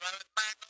Bye.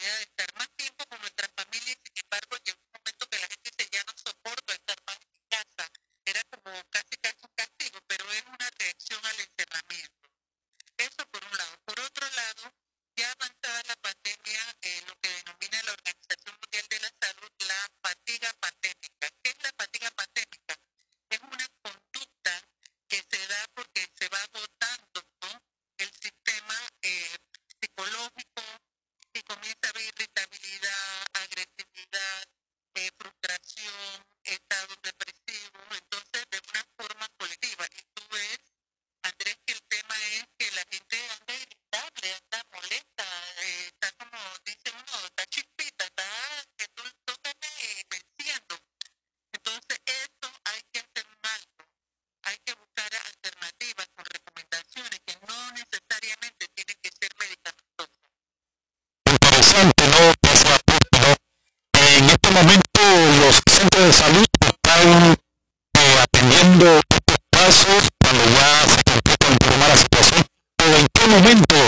La oportunidad momento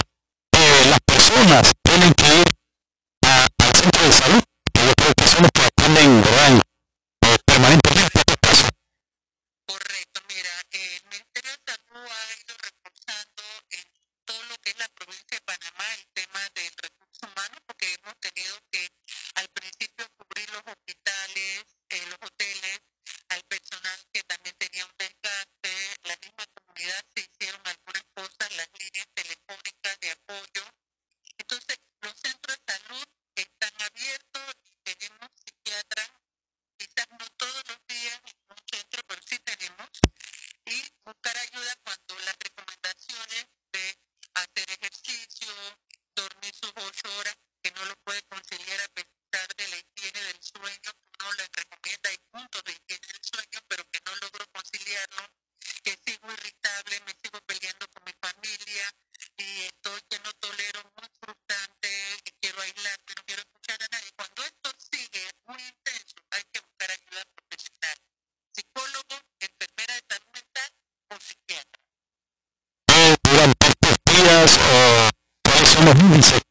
los índices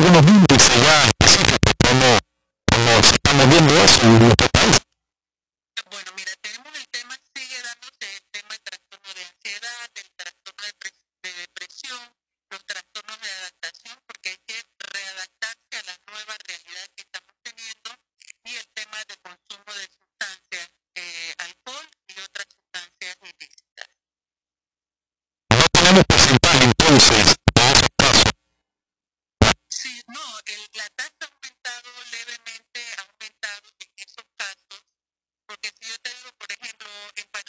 que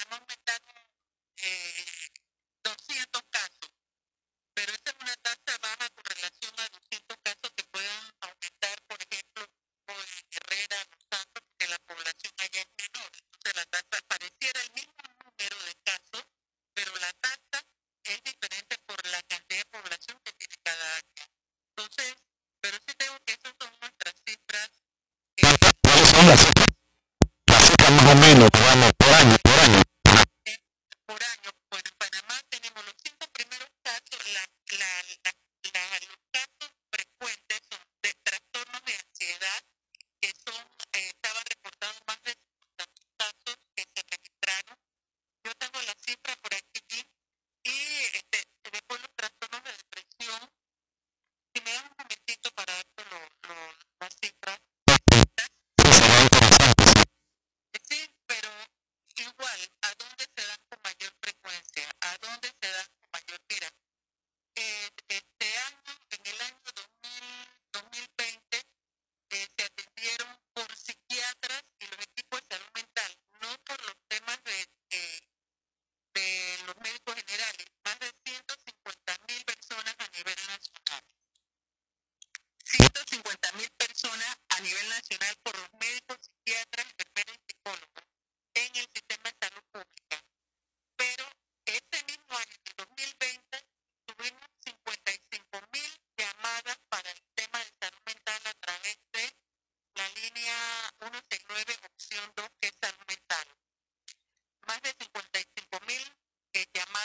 hubo en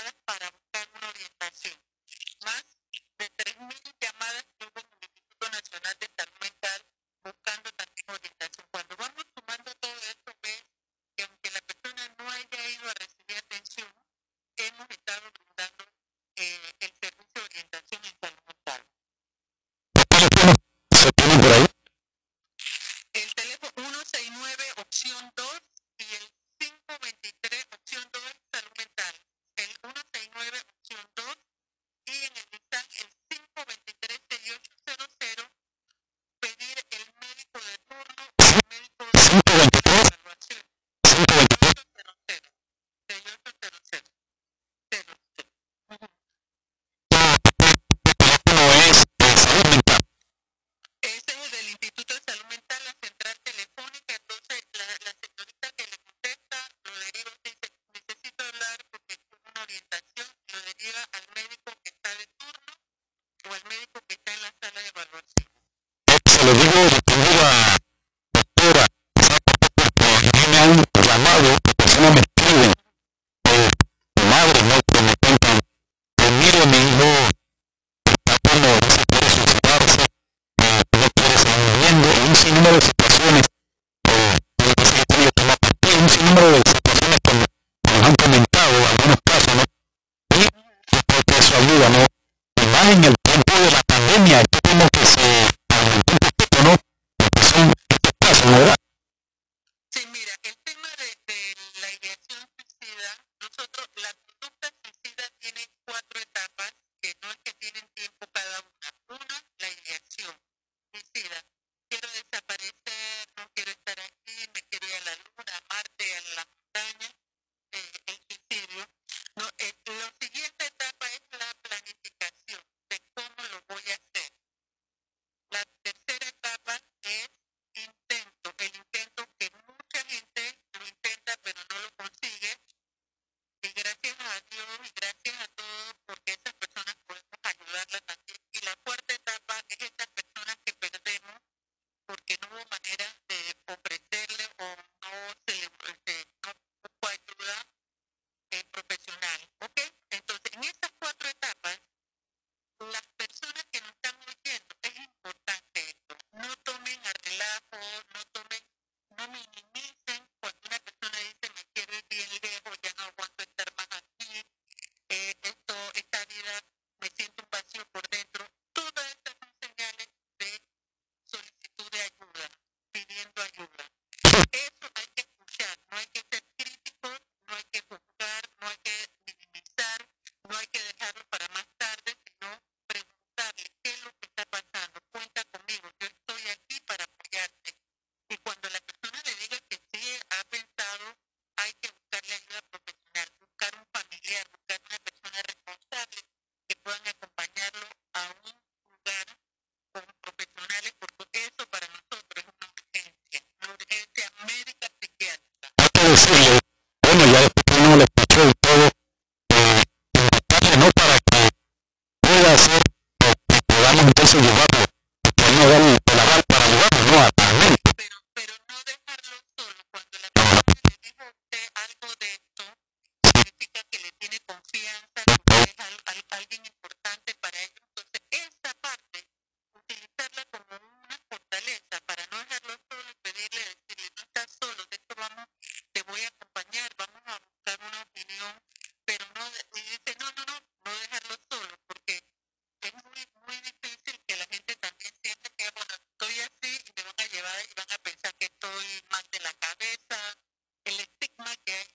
el que no hubo manera de ofrecer não de voto que estoy mal de la cabeza, el estigma que hay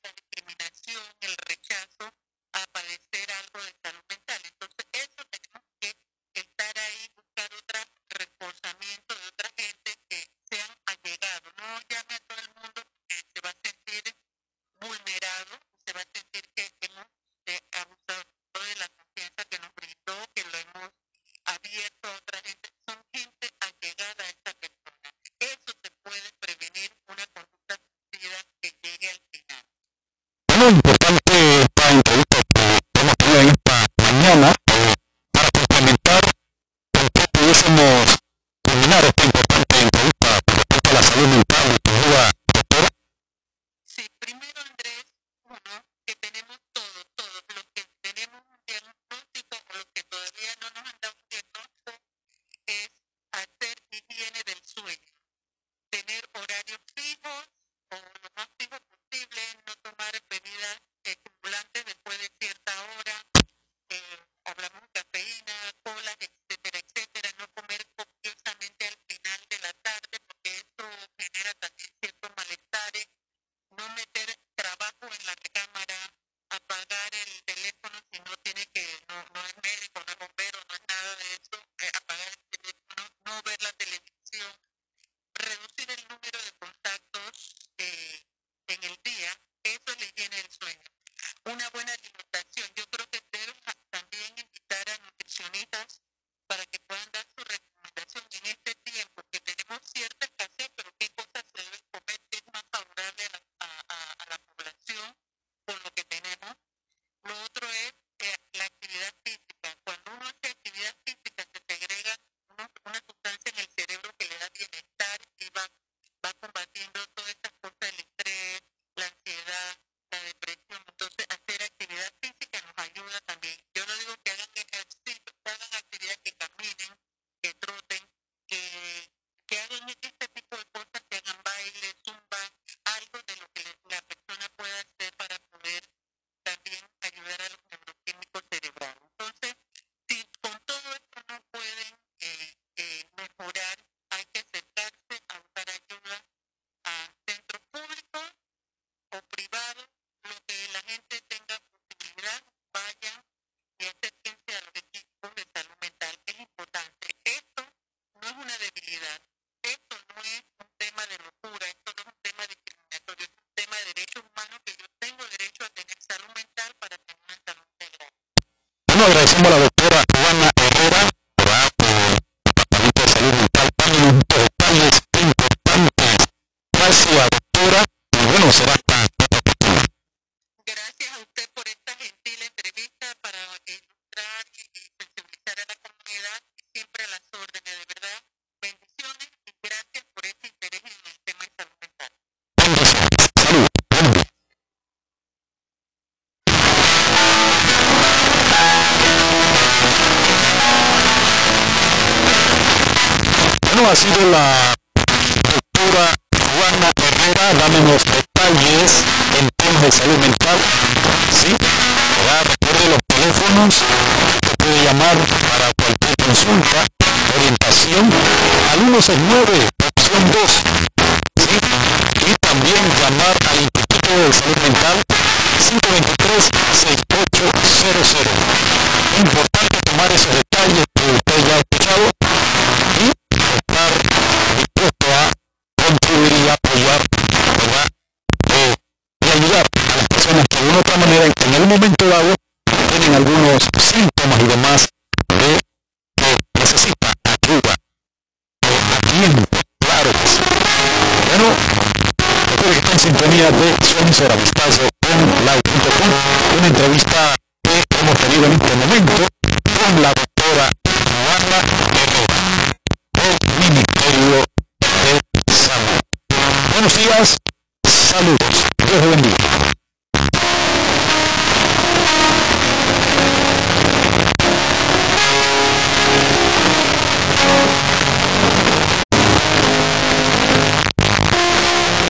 al 169, sintonía de su